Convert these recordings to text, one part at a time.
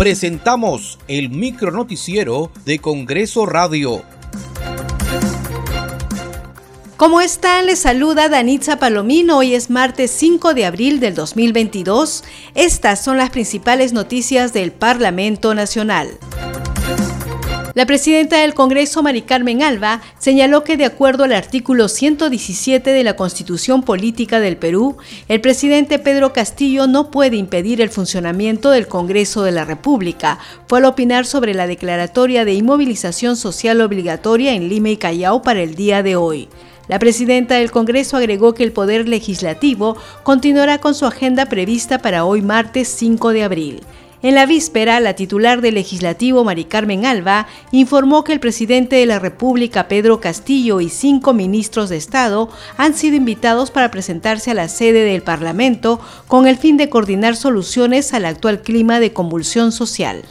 presentamos el micro noticiero de Congreso Radio. ¿Cómo están? Les saluda Danitza Palomino. Hoy es martes 5 de abril del 2022. Estas son las principales noticias del Parlamento Nacional. La presidenta del Congreso, Mari Carmen Alba, señaló que de acuerdo al artículo 117 de la Constitución Política del Perú, el presidente Pedro Castillo no puede impedir el funcionamiento del Congreso de la República. Fue al opinar sobre la declaratoria de inmovilización social obligatoria en Lima y Callao para el día de hoy. La presidenta del Congreso agregó que el Poder Legislativo continuará con su agenda prevista para hoy martes 5 de abril. En la víspera, la titular del legislativo, Mari Carmen Alba, informó que el presidente de la República, Pedro Castillo, y cinco ministros de Estado han sido invitados para presentarse a la sede del Parlamento con el fin de coordinar soluciones al actual clima de convulsión social.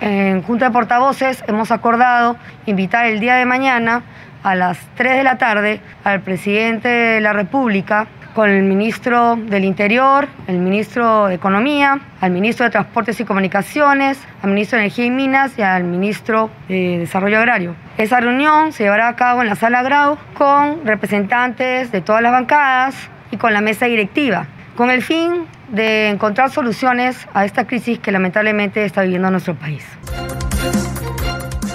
En Junta de Portavoces hemos acordado invitar el día de mañana a las 3 de la tarde al presidente de la República con el ministro del Interior, el ministro de Economía, al ministro de Transportes y Comunicaciones, al ministro de Energía y Minas y al ministro de Desarrollo Agrario. Esa reunión se llevará a cabo en la sala Grau con representantes de todas las bancadas y con la mesa directiva, con el fin de encontrar soluciones a esta crisis que lamentablemente está viviendo nuestro país.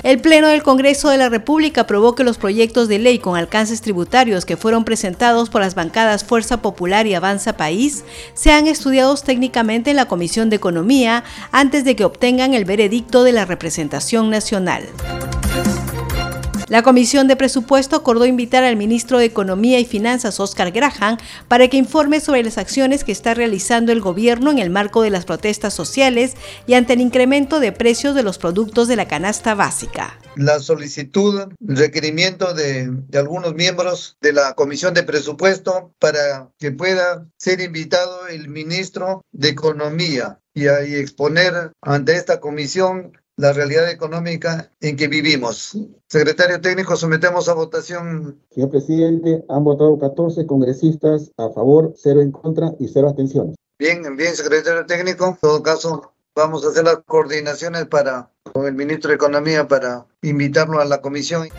El Pleno del Congreso de la República aprobó que los proyectos de ley con alcances tributarios que fueron presentados por las bancadas Fuerza Popular y Avanza País sean estudiados técnicamente en la Comisión de Economía antes de que obtengan el veredicto de la representación nacional. La Comisión de Presupuesto acordó invitar al ministro de Economía y Finanzas, Oscar Graham, para que informe sobre las acciones que está realizando el gobierno en el marco de las protestas sociales y ante el incremento de precios de los productos de la canasta básica. La solicitud, requerimiento de, algunos miembros de la Comisión de Presupuesto para que pueda ser invitado el ministro de Economía y, y exponer ante esta comisión la realidad económica en que vivimos. Secretario técnico, sometemos a votación. Señor presidente, han votado 14 congresistas a favor, 0 en contra y 0 abstenciones. Bien, bien, secretario técnico. En todo caso, vamos a hacer las coordinaciones para con el ministro de Economía para invitarlo a la comisión.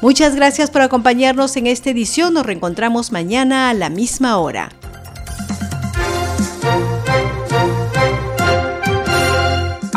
Muchas gracias por acompañarnos en esta edición. Nos reencontramos mañana a la misma hora.